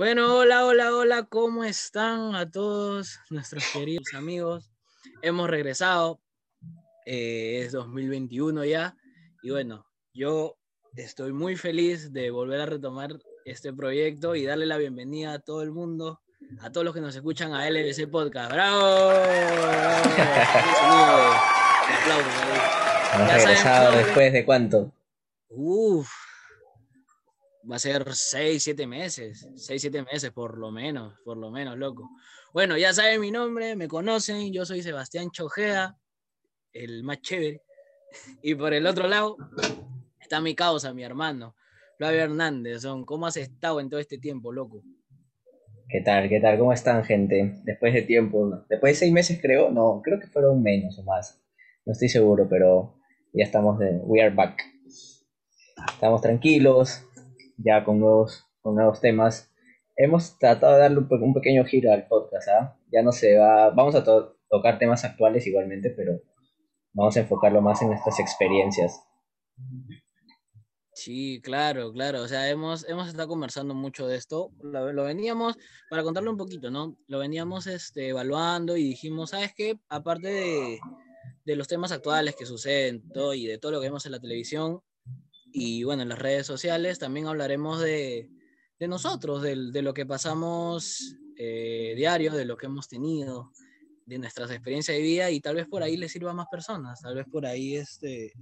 Bueno, hola, hola, hola, ¿cómo están a todos nuestros queridos amigos? Hemos regresado, eh, es 2021 ya, y bueno, yo estoy muy feliz de volver a retomar este proyecto y darle la bienvenida a todo el mundo, a todos los que nos escuchan a LBC Podcast. ¡Bravo! Hemos regresado después de cuánto? Uf, va a ser seis, siete meses, seis, siete meses por lo menos, por lo menos, loco. Bueno, ya saben mi nombre, me conocen, yo soy Sebastián Chojea, el más chévere. Y por el otro lado está mi causa, mi hermano, Flavio Hernández. ¿Cómo has estado en todo este tiempo, loco? ¿Qué tal? ¿Qué tal? ¿Cómo están, gente? Después de tiempo, después de seis meses creo, no, creo que fueron menos o más. No estoy seguro, pero ya estamos de, we are back. Estamos tranquilos, ya con nuevos, con nuevos temas. Hemos tratado de darle un, pequeño giro al podcast, ¿ah? Ya no se va, vamos a tocar temas actuales igualmente, pero vamos a enfocarlo más en nuestras experiencias. Sí, claro, claro. O sea, hemos, hemos estado conversando mucho de esto. Lo, veníamos, para contarlo un poquito, ¿no? Lo veníamos este, evaluando y dijimos, ¿sabes qué? Aparte de, de los temas actuales que suceden todo, y de todo lo que vemos en la televisión, y bueno, en las redes sociales también hablaremos de, de nosotros, de, de, lo que pasamos eh, diario, de lo que hemos tenido, de nuestras experiencias de vida y tal vez por ahí les sirva a más personas, tal vez por ahí este,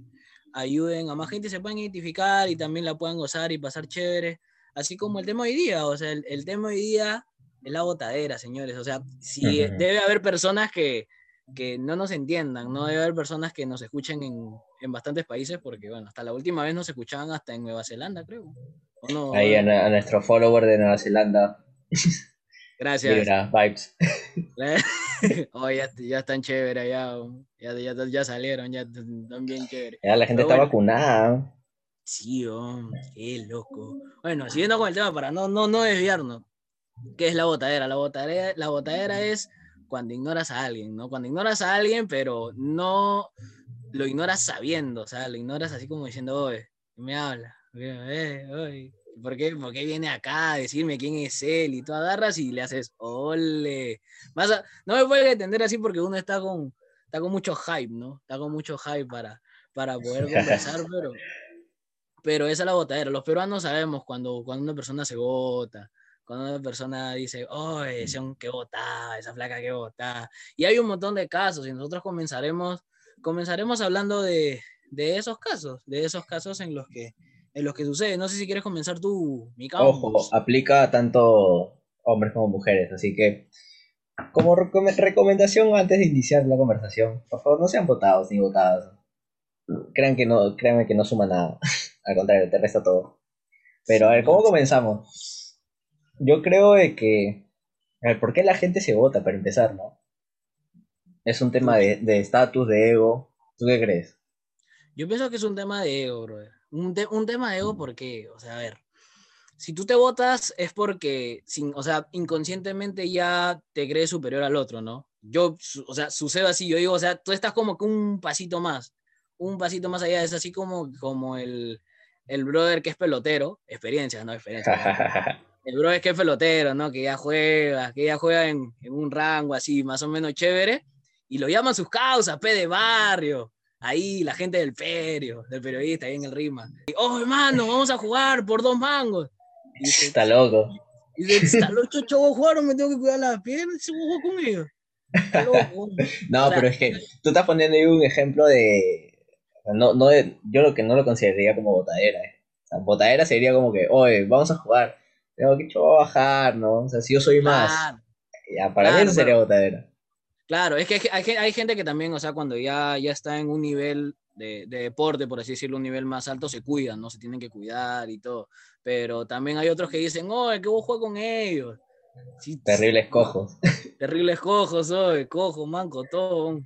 ayuden a más gente, se puedan identificar y también la puedan gozar y pasar chévere, así como el tema hoy día, o sea, el, el tema hoy día es la botadera, señores, o sea, si debe haber personas que, que no nos entiendan, no debe haber personas que nos escuchen en, en, bastantes países, porque bueno, hasta la última vez nos escuchaban hasta en Nueva Zelanda, creo. Ahí a, nuestro follower de Nueva Zelanda. Gracias. Vibra, vibes. oh, ya, ya, están chéveres, ya, ya, ya, salieron, ya están bien chéveres. Ya la gente está vacunada. Sí, oh, qué loco. Bueno, siguiendo con el tema, para no, no, no desviarnos. ¿Qué es la botadera? La botadera, la botadera es cuando ignoras a alguien, ¿no? Cuando ignoras a alguien, pero no lo ignoras sabiendo, o sea, lo ignoras así como diciendo, oye, me habla, eh, ¿por qué, ¿por qué viene acá a decirme quién es él? Y tú agarras y le haces, ole. no me puedes entender así porque uno está con, está con mucho hype, ¿no? Está con mucho hype para, para poder conversar, pero, pero esa es la botadera. Los peruanos sabemos cuando, cuando una persona se vota, cuando una persona dice, oh, ese que vota, esa flaca que vota. Y hay un montón de casos y nosotros comenzaremos, comenzaremos hablando de, de esos casos, de esos casos en los que en los que sucede. No sé si quieres comenzar tú, mi Ojo, aplica tanto hombres como mujeres, así que como recomendación antes de iniciar la conversación, por favor no sean votados ni votadas. Crean que no, créanme que no suma nada. Al contrario, te resta todo. Pero a ver, ¿cómo comenzamos? Yo creo de que. A ver, ¿por qué la gente se vota para empezar, no? Es un tema de estatus, de, ego. ¿Tú qué crees? Yo pienso que es un tema de ego, brother. Un, un tema de ego porque, o sea, a ver, si tú te votas es porque, sin, o sea, inconscientemente ya te crees superior al otro, ¿no? Yo, o sea, sucede así, yo digo, o sea, tú estás como que un pasito más, un pasito más allá, es así como, como el, el brother que es pelotero, experiencia, ¿no? Experiencia. el bro es que es pelotero, ¿no? Que ya juega, que ya juega en, un rango así, más o menos chévere, y lo llaman sus causas, P de barrio. Ahí la gente del perio, del periodista, ahí en el rima. oh, hermano, vamos a jugar por dos mangos. está loco. Y dice, está loco, chavos, jugaron, me tengo que cuidar las piernas, se jugó conmigo. no, pero es que tú estás poniendo ahí un ejemplo de. No, no yo lo que no lo consideraría como botadera. Eh. O sea, botadera sería como que, oye, vamos a jugar tengo que a bajar, ¿no? O sea, si yo soy más, ya, para mí eso sería botadera. Claro, es que hay, hay, gente que también, o sea, cuando ya, ya está en un nivel de, de, deporte, por así decirlo, un nivel más alto, se cuidan, ¿no? Se tienen que cuidar y todo. Pero también hay otros que dicen, oh, es que vos juegas con ellos. terribles cojos. Terribles cojos, soy, cojo, manco, todo.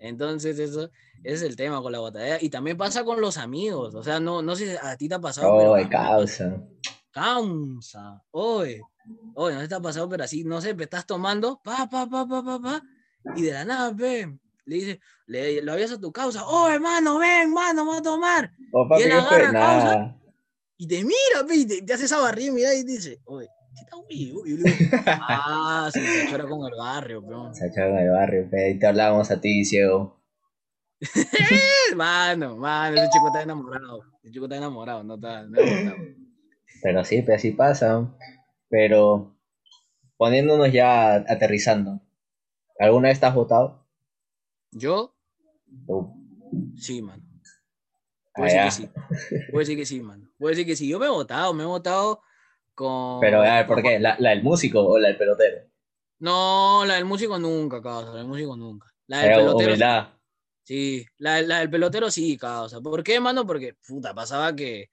Entonces, eso, ese es el tema con la botadera. Y también pasa con los amigos. O sea, no, no sé si a ti te ha pasado. Oh, pero, causa cansa. Oye, oye, no te está pasando, pero así, no sé, estás tomando, pa, pa, pa, pa, pa, pa, y de la nada, ve, le dice, le, lo habías a tu causa, oh, hermano, ven, hermano, vamos a tomar. Oh, y él agarra causa, y te mira, ve, y te, hace esa barriga, mira, y dice, oye, Sí, está vivo. Y yo le digo, ah, sí, se chora con el barrio, peón. Se echó en el barrio, pe, y te hablábamos a ti, ciego. Mano, mano, ese chico está enamorado. Ese chico está enamorado, no está, no está. Pero sí, pues así pasa. Pero poniéndonos ya aterrizando. ¿Alguna vez estás votado? Yo, Uh, sí, mano. Ah, Puedo decir que sí. Puedo decir que sí, mano. Puedo decir que sí. Yo me he votado, me he votado con. Pero, a ver, ¿por qué? ¿La, la del músico o la del pelotero? No, la del músico nunca, causa. La del músico nunca. La del Eh, pelotero. humildad. Sí, la, la del pelotero sí, causa. ¿Por qué, mano? Porque, puta, pasaba que,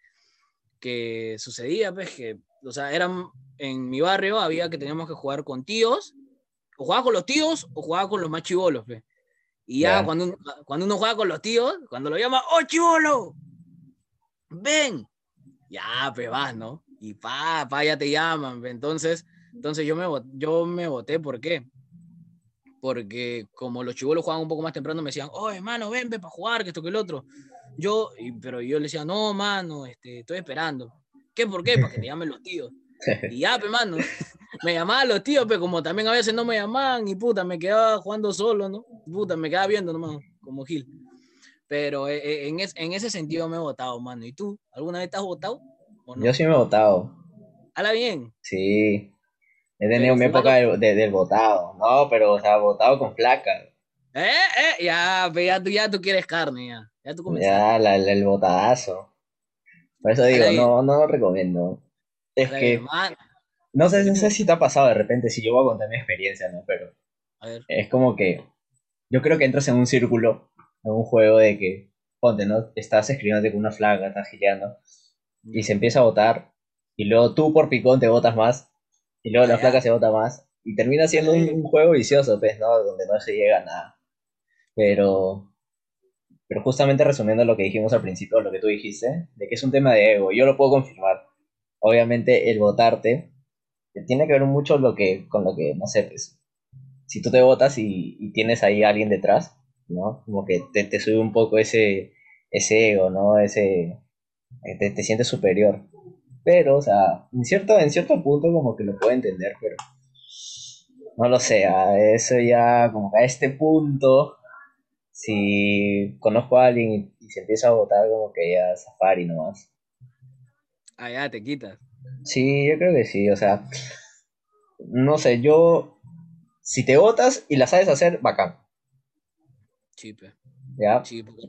que sucedía, pues, que, o sea, eran, en mi barrio había que teníamos que jugar con tíos, o jugaba con los tíos o jugaba con los más chivolos, pues. Y ya. Cuando, uno, cuando uno juega con los tíos, cuando lo llama, ¡oh, chivolo! ¡Ven! Ya, pues vas, ¿no? Y pa, pa, ya te llaman, pues. entonces, entonces yo me, yo me voté, ¿por qué? porque como los chivolos jugaban un poco más temprano, me decían, oh, hermano, ven, ven para jugar, que esto, que el otro. Yo, y- pero yo le decía, no, mano, este, estoy esperando. ¿Qué, por qué? Para que te llamen los tíos. Y ya, pe, mano, me llamaban los tíos, pero como también a veces no me llamaban, y puta, me quedaba jugando solo, ¿no? Puta, me quedaba viendo nomás, como Gil. Pero eh, eh, en, es- en ese sentido me he votado, mano. ¿Y tú? ¿Alguna vez te has votado? Yo sí me he votado. Hala bien. Sí. He tenido Pero mi época del, de- del votado. No, pero, o sea, votado con placa. Eh, eh, ya, pe, ya, tú, ya tú quieres carne, ya. Ya tú comenzaste. Ya, la- la- el votadazo. Por eso digo, no, no lo recomiendo. Es que, no sé, no sé si te ha pasado de repente, si yo voy a contar mi experiencia, ¿no? Pero A ver. es como que, yo creo que entras en un círculo, en un juego de que, ponte, ¿no? Estás escribiéndote con una flaca, estás gileando, y se empieza a votar, y luego tú por picón te votas más, y luego la Ah, flaca se vota más, y termina siendo un juego vicioso, pues, ¿no? Donde no se llega a nada. Pero, pero justamente resumiendo lo que dijimos al principio, lo que tú dijiste, de que es un tema de ego, yo lo puedo confirmar. Obviamente el votarte eh, tiene que ver mucho lo que, con lo que, no sé, pues, si tú te votas y, tienes ahí a alguien detrás, ¿no? Como que te, sube un poco ese, ese ego, ¿no? Ese, eh, te, te sientes superior. Pero, o sea, en cierto, en cierto punto como que lo puedo entender, pero no lo sé, a eso ya, como que a este punto, si conozco a alguien y, se empieza a votar, como que ya safari nomás. Ah, ya, te quitas. Sí, yo creo que sí, o sea, no sé, yo, si te votas y la sabes hacer, bacán, Sí, pe. ¿ya? Sí, porque,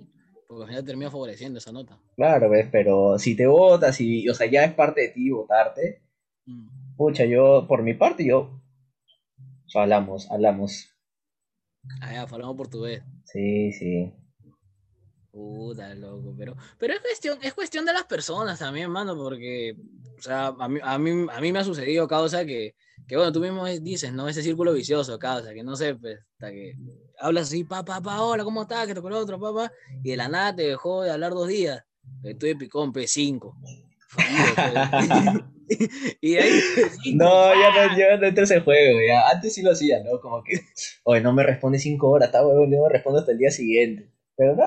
porque al final termina favoreciendo esa nota. Claro, ves, pero si te votas y, o sea, ya es parte de ti votarte, Mm. pucha, yo, por mi parte, yo, hablamos, hablamos, Ah, ya, hablamos portugués. sí, sí, Puta, loco, pero, pero es cuestión, es cuestión de las personas también, mano, porque, o sea, a mí, a mí, a mí me ha sucedido, causa, que, que bueno, tú mismo dices, ¿no? Ese círculo vicioso, causa, que no sé, pues, hasta que hablas así, pa, pa, pa, hola, ¿cómo estás? Que tocó el otro, papá, y de la nada te dejó de hablar dos días, estoy de picón, P5. y ahí, P5, No, ya no, ya no entro en ese juego, ya. Antes sí lo hacía, ¿no? Como que, oye, no me responde cinco horas, está huevón, yo no respondo hasta el día siguiente. Pero no,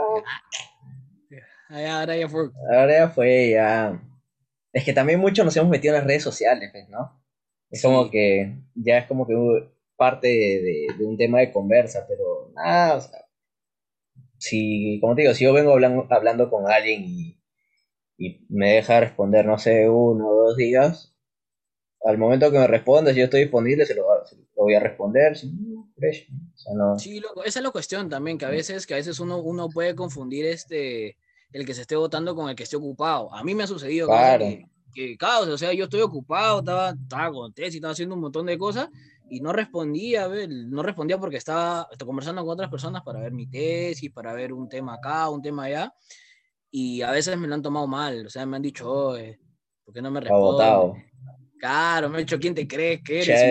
Ah, ahora ya fue. ahora ya fue, ya. Es que también mucho nos hemos metido en las redes sociales, pues, ¿no? Es Sí. como que, ya es como que parte de, de- de un tema de conversa, pero nada, o sea, si, como te digo, si yo vengo hablando, hablando con alguien y, y me deja responder, no sé, uno o dos días, al momento que me responda, si yo estoy disponible, se lo, se lo voy a responder. sí, fresh, o sea, no- Sí, loco, esa es la cuestión también, que a veces, que a veces uno, uno puede confundir este, el que se esté votando con el que esté ocupado. A mí me ha sucedido Claro. que, que, causa, o sea, yo estoy ocupado, estaba, estaba con tesis, estaba haciendo un montón de cosas y no respondía, no respondía porque estaba, estaba conversando con otras personas para ver mi tesis, para ver un tema acá, un tema allá, y a veces me lo han tomado mal, o sea, me han dicho, ¿por qué no me respondes? Claro, me han dicho, ¿quién te crees que eres?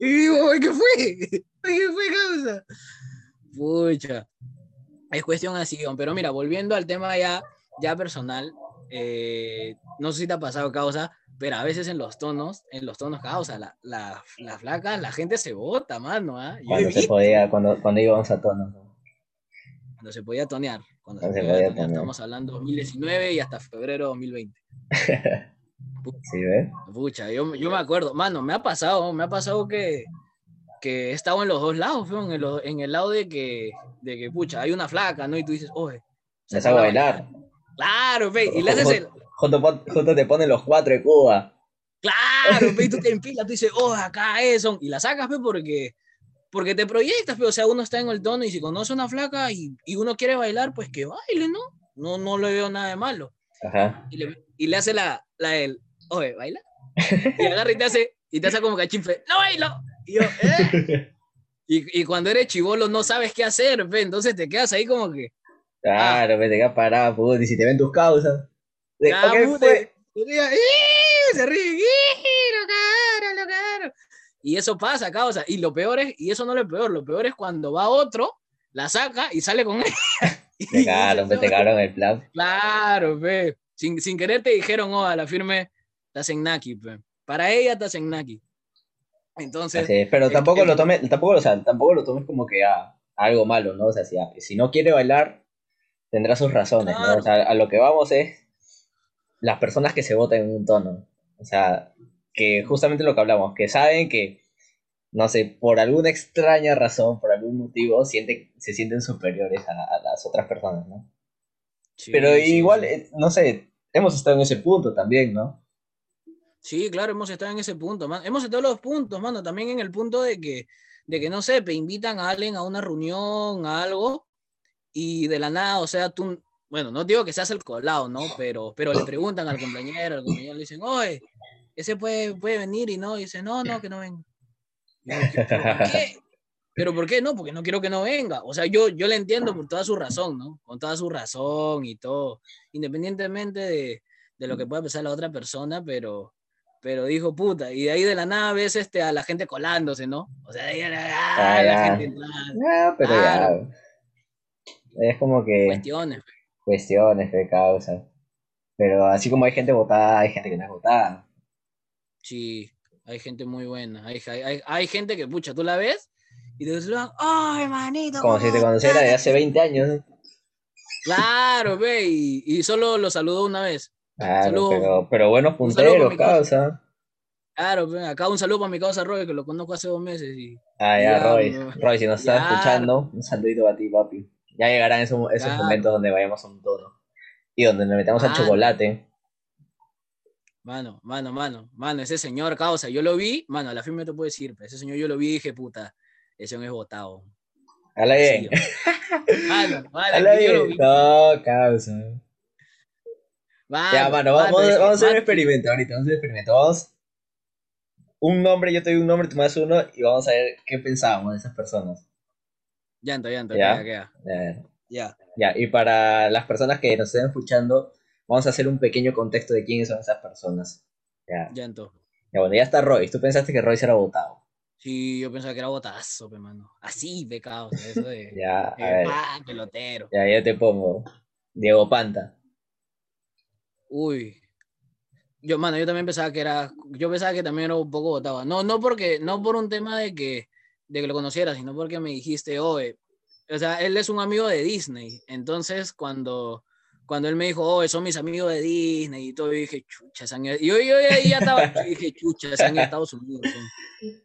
Y digo, "Oye, ¿qué fue? ¿Qué fue, causa? Pucha. Es cuestión así, pero mira, volviendo al tema ya, ya personal, eh, no sé si te ha pasado causa, pero a veces en los tonos, en los tonos causa, la, la, la flaca, la gente se vota, mano, he Cuando se podía, cuando, cuando íbamos a tono. ¿no? cuando se podía tonear, cuando se podía estamos hablando 2019 y hasta febrero 2020. Sí, ¿ves? Pucha, yo, yo me acuerdo, mano, me ha pasado, me ha pasado que, que he estado en los dos lados, en el, en el lado de que, de que, pucha, hay una flaca, ¿no? Y tú dices, oye, Se sabe bailar. Claro, fe, y le haces el, Junto, te ponen los cuatro de Cuba. claro, fe, y tú te empilas, tú dices, oh, acá eso, y la sacas, fe, porque, porque te proyectas, fe, o sea, uno está en el tono y si conoce una flaca y, y uno quiere bailar, pues que baile, ¿no? No, no le veo nada de malo. Ajá. Y le, y le hace la, la el, oye, baila. Y agarra y te hace, y te hace como cachimfe, no bailo. Y yo, ¿eh? Y, y cuando eres chivolo no sabes qué hacer, fe, entonces te quedas ahí como que, Claro, me te quedas parado, puta, y si te ven tus causas. De, Ah, ¿qué puta, fue? diga, "Ih", se ríe, "Ih, lo cagaron, lo cagaron". Y eso pasa, causa. Y lo peor es, y eso no es lo peor, lo peor es cuando va otro, la saca y sale con ella. Te cagaron, me te cagaron el plan. Claro, pe. Sin, sin querer te dijeron, oh, a la firme Tasenaki, pe. Para ella Tasenaki. Entonces, es, pero tampoco el- lo tomes, tampoco, o sea, tampoco lo tomes como que a, algo malo, ¿no? O sea, si, si no quiere bailar, tendrá sus razones, ¿no? O sea, a lo que vamos es las personas que se votan en un tono. O sea, que justamente lo que hablamos, que saben que, no sé, por alguna extraña razón, por algún motivo, sienten, se sienten superiores a, a las otras personas, ¿no? sí, Pero igual, sí. eh, no sé, hemos estado en ese punto también, ¿no? Sí, claro, hemos estado en ese punto, man. Hemos estado en los puntos, mano. También en el punto de que, de que no sé, te invitan a alguien a una reunión, a algo, y de la nada, o sea, tú, bueno, no digo que seas el colado, ¿no? Pero, pero le preguntan al compañero, al compañero le dicen, oye, ese puede, puede venir y no, y dice, no, no, que no venga. Y yo, "¿Qué- ¿Pero por qué? ¿Pero por qué no? Porque no quiero que no venga. O sea, yo, yo le entiendo por toda su razón, ¿no? Con toda su razón y todo, independientemente de, de lo que pueda pensar la otra persona, pero, pero dijo puta, y de ahí de la nada ves este, a la gente colándose, ¿no? O sea, de ahí a la, Ah, la ya. gente entrando, Ah, pero ya. Es como que cuestiones. cuestiones de causa. Pero así como hay gente votada, hay gente que no es votada. Sí, hay gente muy buena. Hay, hay, hay- gente que, pucha, tú la ves y te saludan, ¡ay, manito! Como si te ¿cómo conociera de estás?". hace 20 años. Claro, ve, y, y solo lo saludó una vez. Claro, Saludo. pero, pero buenos punteros, causa. Claro, acá un saludo para mi causa Roy, que lo conozco hace dos meses. Y, Ah, ya, Ya, Roy. no. Roy, si nos estás Ya. escuchando, un saludito a ti, papi. Ya llegarán esos, esos momentos donde vayamos a un tono. Y donde nos metamos al chocolate. Mano, mano, mano, mano, ese señor causa, yo lo vi, mano, a la firme te puedo decir, pero ese señor yo lo vi y dije, puta, ese señor es botado. Habla bien. Mano, mano, Habla que yo lo bien. vi. No, causa. Mano, Ya, mano, vamos, mano, vamos a hacer un experimento ahorita. Vamos a hacer un experimento. Vamos. Un nombre, yo te doy un nombre, tú me das uno y vamos a ver qué pensábamos de esas personas. Llanto, llanto, Ya. queda, queda. Ya, Ya. ya, y para las personas que nos estén escuchando, vamos a hacer un pequeño contexto de quiénes son esas personas. Ya, Llanto. ya bueno, ya está Royce. Tú pensaste que Royce era votado. Sí, yo pensaba que era botazo, pe, mano. Así, de causa, eso de, Ya, a de, ver. ah, pelotero. Ya, ya te pongo. Diego Panta. Uy. Yo, mano, yo también pensaba que era, yo pensaba que también era un poco votado. No, no porque, no por un tema de que, de que lo conociera, sino porque me dijiste, oye, o sea, él es un amigo de Disney. Entonces, cuando, cuando él me dijo, oye, son mis amigos de Disney y todo, yo dije, chucha, se han ido". yo, yo, ahí ya estaba, yo dije, chucha, se han Estados Unidos. son".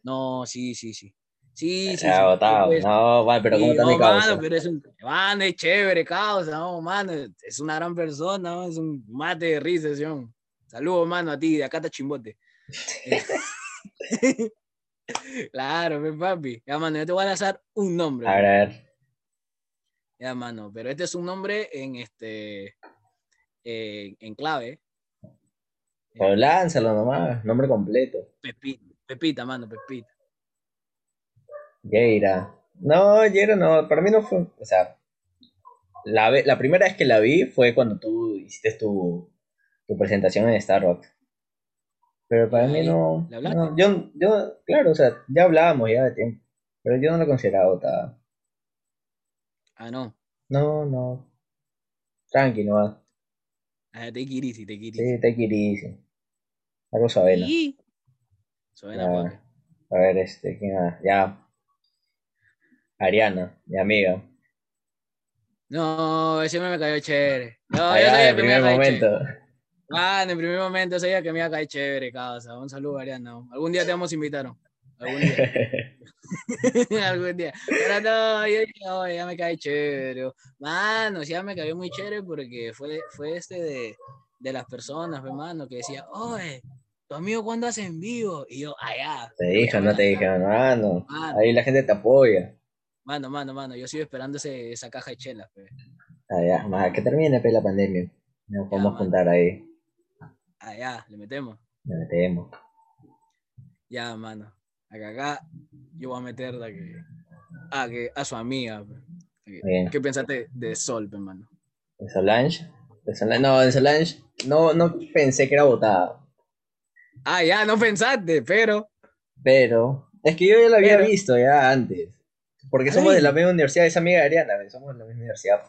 No, sí, sí, sí. Sí, sí, Ya, sí, pues, No, vale, pero ¿cómo está mi no, causa? mano, pero es un mano, es chévere, causa, no, mano, es una gran persona, es un mate de risa, ¿sí? Saludos, mano, a ti, de acá está Chimbote. claro, mi papi. Ya, mano, yo te voy a lanzar un nombre. A ver, a ver. Ya, mano, pero este es un nombre en este, eh, en clave. Pero lánzalo nomás, nombre completo. Pepita, Pepita, mano, Pepita. Yeira. No, Yeira no, para mí no fue, o sea, la, la primera vez que la vi fue cuando tú hiciste tu, tu presentación en Starbucks. Pero para ¿Y mí no, no, yo, yo, claro, o sea, ya hablábamos ya de tiempo, pero yo no la consideraba votada. Ah, no. No, no, tranqui, no va. Ah, te kirisi, te. Sí, it easy. Algo suavena. Y- Suena, papi. A ver, este, ¿quién más? Ya. Ariana, mi amiga. No, ese me cayó chévere. No, Ah, yo soy en el el primer momento. Mano, en primer momento sabía que me iba a caer chévere, causa. Un saludo, Ariana. Algún día te vamos a invitar. ¿no? Algún día. Algún día. Pero no, yo dije, oye, ya me cae chévere. Mano, sí, ya me cayó muy chévere porque fue, fue este de, de las personas, hermano, que decía, oye, tu amigo cuándo hace en vivo? Y yo, allá. Te dije, no te dije, mano. Ahí la gente te apoya. Mano, mano, mano, yo sigo esperando ese, esa caja de chelas, pe. Allá, más que termine pe, la pandemia. Nos podemos juntar ahí. Allá, le metemos. Le metemos. Ya, mano. Acá, acá yo voy a meter a, que, a, que, a su amiga. ¿Qué pensaste de Sol, hermano? ¿De Solange? ¿De Solange? No, de Solange no, no pensé que era votada. Ah, ya, no pensaste, pero. Pero. Es que yo ya la había visto ya antes. Porque somos de la misma universidad, es amiga de Ariana, somos de la misma universidad.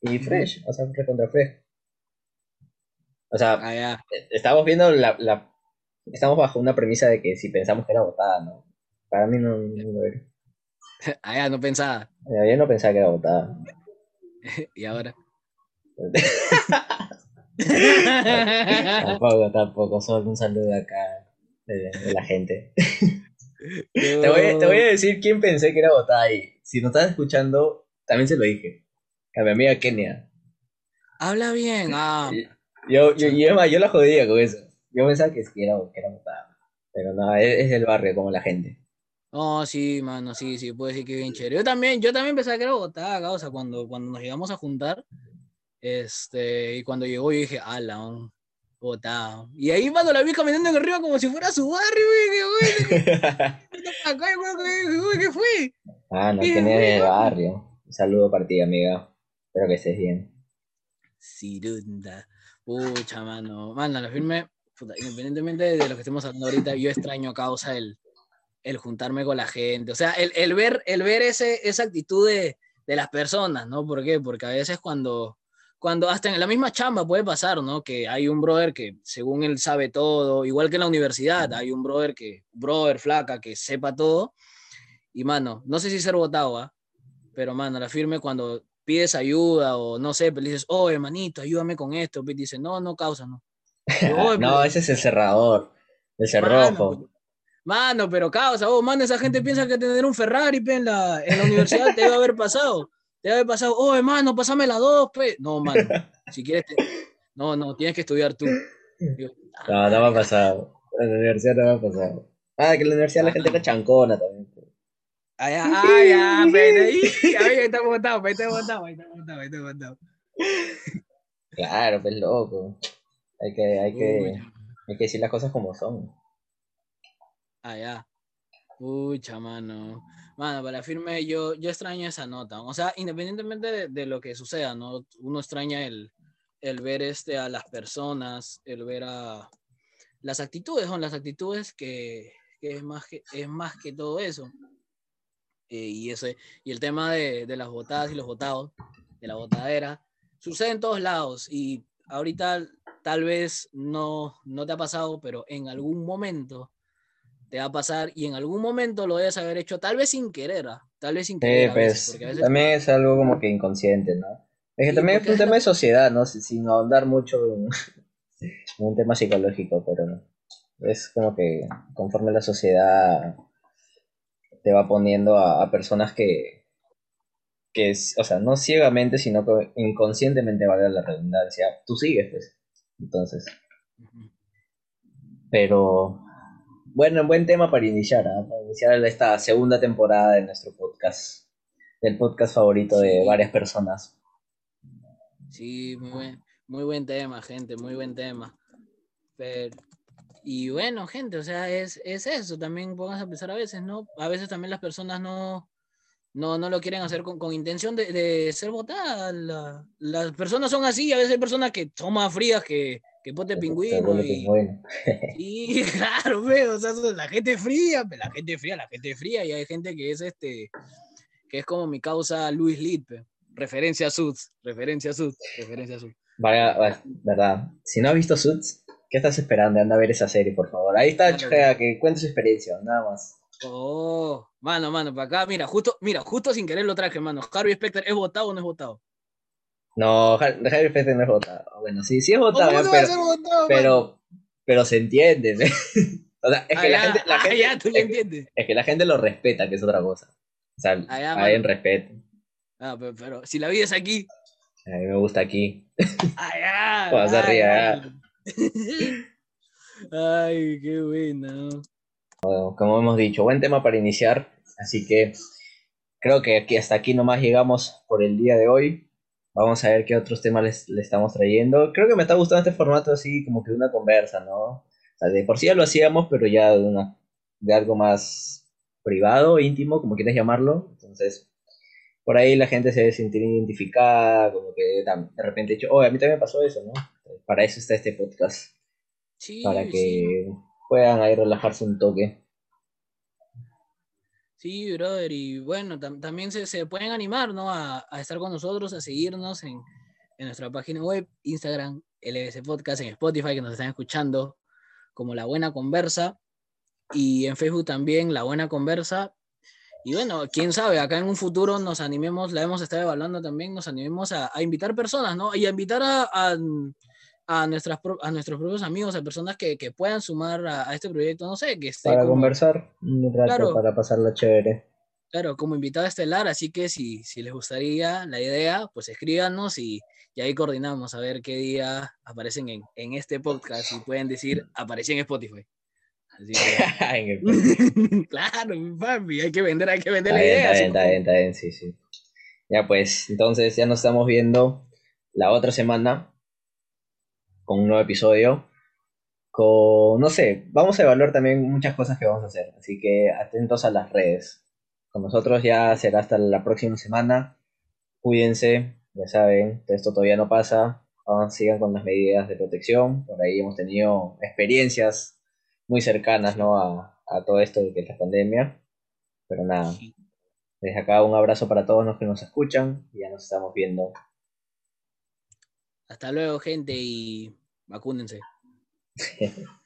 Y Fresh, o sea, contra Fresh. O sea, ah, estamos viendo la, la, Estamos bajo una premisa de que si pensamos que era votada, ¿no? Para mí no, no lo era. Ah, ya, no pensaba. Yo no pensaba que era votada. ¿Y ahora? tampoco, tampoco. Solo un saludo acá de, la gente. te, voy, te, voy, a decir quién pensé que era votada y si no estás escuchando, también se lo dije. A mi amiga Kenia. Habla bien, ah. Yo, yo, yo, yo la jodía con eso. Yo pensaba que, era, que era Pero no, es, del barrio como la gente. No, sí, mano, sí, sí, puede decir que bien chévere. Yo también, yo también pensaba que era botada, o sea, cuando, cuando nos llegamos a juntar, este, y cuando llegó yo dije, ala, botada. Y ahí cuando la vi caminando en arriba como si fuera su barrio, güey, güey, ¿qué fue? Ah, no tenía el barrio. Un saludo para ti, amiga. Espero que estés bien. Cirunda. Pucha, mano. Mano, la firme, independientemente de lo que estemos hablando ahorita, yo extraño a causa el, el juntarme con la gente. O sea, el, el ver, el ver ese, esa actitud de, de, las personas, ¿no? ¿Por qué? Porque a veces cuando, cuando hasta en la misma chamba puede pasar, ¿no? Que hay un brother que según él sabe todo, igual que en la universidad, hay un brother que, brother flaca, que sepa todo. Y mano, no sé si ser votado, ¿ah? Pero mano, la firme cuando pides ayuda o no sé, pero dices, oh, hermanito, ayúdame con esto, y dice, no, no causa, no. no, ese es el cerrador, el cerrojo. Pues, mano, pero causa, oh, mano, esa gente piensa que tener un Ferrari en, la, en la universidad te debe haber pasado. Te debe haber pasado, oh, hermano, pásame la dos, pe. No, mano, si quieres, no, no, tienes que estudiar tú. no, no me ha pasado. En la universidad no me ha pasado. Ah, que en la universidad la gente era chancona también. Ay, ay, ay, ahí, ahí está montado, ahí está montado, ahí está montado, ahí está montado. Claro, pues loco. Hay que, hay que, hay que decir las cosas como son. Ah, ya. Pucha, mano. Mano, para firme, yo, yo extraño esa nota. O sea, independientemente de, lo que suceda, ¿no? Uno extraña el, el ver este a las personas, el ver a las actitudes, son las actitudes que, que, es, más que es más que todo eso. Eh, y, ese, y el tema de, de las votadas y los votados, de la votadera, sucede en todos lados. Y ahorita tal vez no, no te ha pasado, pero en algún momento te va a pasar y en algún momento lo debes haber hecho, tal vez sin querer, ¿ah? tal vez sin querer. Pues, también es algo como que inconsciente, ¿no? Es que también es un tema de sociedad, ¿no? Sin ahondar mucho en, un tema psicológico, pero es como que conforme la sociedad te va poniendo a, a personas que, que es, o sea, no ciegamente, sino que inconscientemente, vale la redundancia, tú sigues, pues. Entonces. Pero bueno, buen tema para iniciar, ¿ah? para iniciar esta segunda temporada de nuestro podcast, del podcast favorito de varias personas. Sí, muy buen, muy buen tema, gente, muy buen tema. y bueno, gente, o sea, es, es eso, también podemos pensar a veces, ¿no? A veces también las personas no, no, no lo quieren hacer con, con intención de, de, ser votadas. las personas son así, a veces hay personas que son más frías que, que pote pingüino. Y, claro, o sea, la gente fría, la gente fría, la gente fría, y hay gente que es este, que es como mi causa Luis Lippe, referencia a Suits, referencia a Suits, referencia a Suits. Vaya, verdad, si no has visto Suits, ¿qué estás esperando? Anda a ver esa serie, por favor. Ahí está, que cuente su experiencia, nada más. Oh, mano, mano, para acá, mira, justo, mira, justo sin querer lo traje, mano. Harvey Specter, ¿es votado o no es votado? No, Javier Fete no es votado. Bueno, sí, sí es votado, ¿Cómo no va a ser votado, pero, pero se entiende. O sea, es Ah, que la ya, gente, la ah, gente- ya, tú le es- entiendes. es que la gente lo respeta, que es otra cosa. O sea, Ah, ya, hay en respeto. Ah, pero, pero si la vida es aquí. A mí me gusta aquí. Ah, ah, ríe, ya. Ay, qué buena. Como hemos dicho, buen tema para iniciar. Así que creo que aquí, hasta aquí nomás llegamos por el día de hoy. Vamos a ver qué otros temas les, le estamos trayendo. Creo que me está gustando este formato así, como que de una conversa, ¿no? O sea, de por sí ya lo hacíamos, pero ya de, una, de algo más privado, íntimo, como quieras llamarlo. Entonces, por ahí la gente se sentir identificada, como que de repente, dicho, oh, a mí también me pasó eso, ¿no? Para eso está este podcast, Sí, para sí. Puedan ahí relajarse un toque. Sí, brother, y bueno, tam- también se, se pueden animar, ¿no? A, estar con nosotros, a seguirnos en, en nuestra página web, Instagram, LBC Podcast, en Spotify, que nos están escuchando, como La Buena Conversa, y en Facebook también, La Buena Conversa. Y bueno, quién sabe, acá en un futuro nos animemos, la hemos estado evaluando también, nos animemos a, a invitar personas, ¿no? Y a invitar a, a nuestras, a nuestros propios amigos, a personas que, que puedan sumar a, a este proyecto, no sé, que esté Para como- conversar un rato, Claro. para pasarla chévere. Claro, como invitada estelar, así que si, si les gustaría la idea, pues escríbanos y, y ahí coordinamos a ver qué día aparecen en, en este podcast y pueden decir, aparecí en Spotify. Así que- el- claro, papi, hay que vender, hay que vender Está la bien, idea. está bien, está bien, está bien, sí, sí. Ya pues, entonces ya nos estamos viendo la otra semana con un nuevo episodio. Con, no sé, vamos a evaluar también muchas cosas que vamos a hacer. Así que atentos a las redes. Con nosotros ya será hasta la próxima semana. Cuídense, ya saben, esto todavía no pasa. Aún sigan con las medidas de protección. Por ahí hemos tenido experiencias muy cercanas ¿no? a, a todo esto de que es la pandemia. Pero nada, desde acá un abrazo para todos los que nos escuchan y ya nos estamos viendo. Hasta luego, gente, y vacúnense.